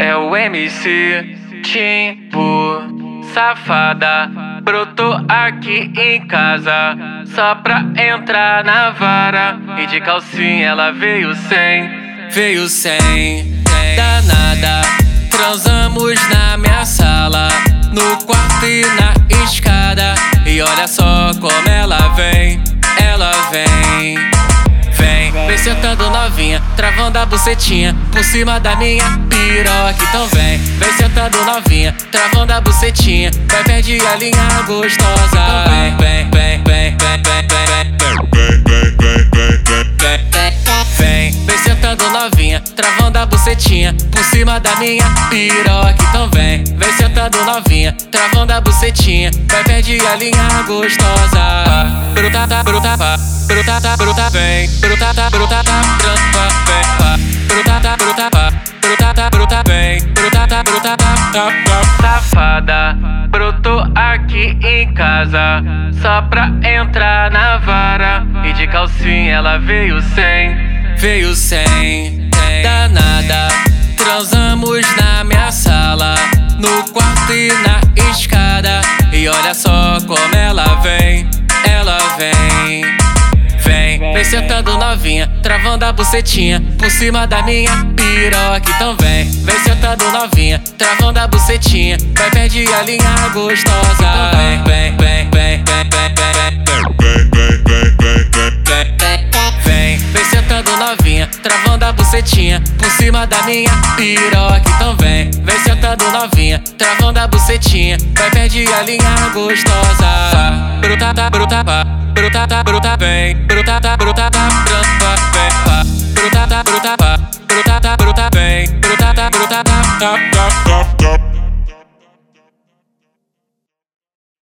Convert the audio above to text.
É o MC Timbu, safada. Brotou aqui em casa, só pra entrar na vara. E de calcinha ela veio sem, veio sem. Danada, transamos na minha sala, no quarto e na escada. E olha só como ela vem, sentando novinha, travando a bucetinha por cima da minha piroca. Então vem, vem sentando novinha, travando a bucetinha, vai perder a linha gostosa. Vem, vem, vem, vem, vem, vem, vem, vem, vem, vem sentando novinha, travando a bucetinha por cima da minha piroca. Então vem, vem sentando novinha, travando a bucetinha, vai perder a linha gostosa. Bruta, bruta, bruta brutata, bruta, vem, brutata, brutata, trampa, vem, pá, brutata, bruta, pá, brutata, bruta, vem, brutata, brutata, tapa, safada, brotou aqui em casa, só pra entrar na vara, e de calcinha ela veio sem, veio sem, danada, novinha, travando a bucetinha por cima da minha piroca. Então vem, vem sentando novinha, travando a bucetinha, vai perder a linha gostosa. Então vem, vem, vem, vem, vem, vem, vem sentando novinha, travando a bucetinha por cima da minha piroca. Então vem, vem sentando novinha, travando a bucetinha, vai perder a linha gostosa. Bruta, bruta, bruta brota, brotata, vem, brota, brotata, brota.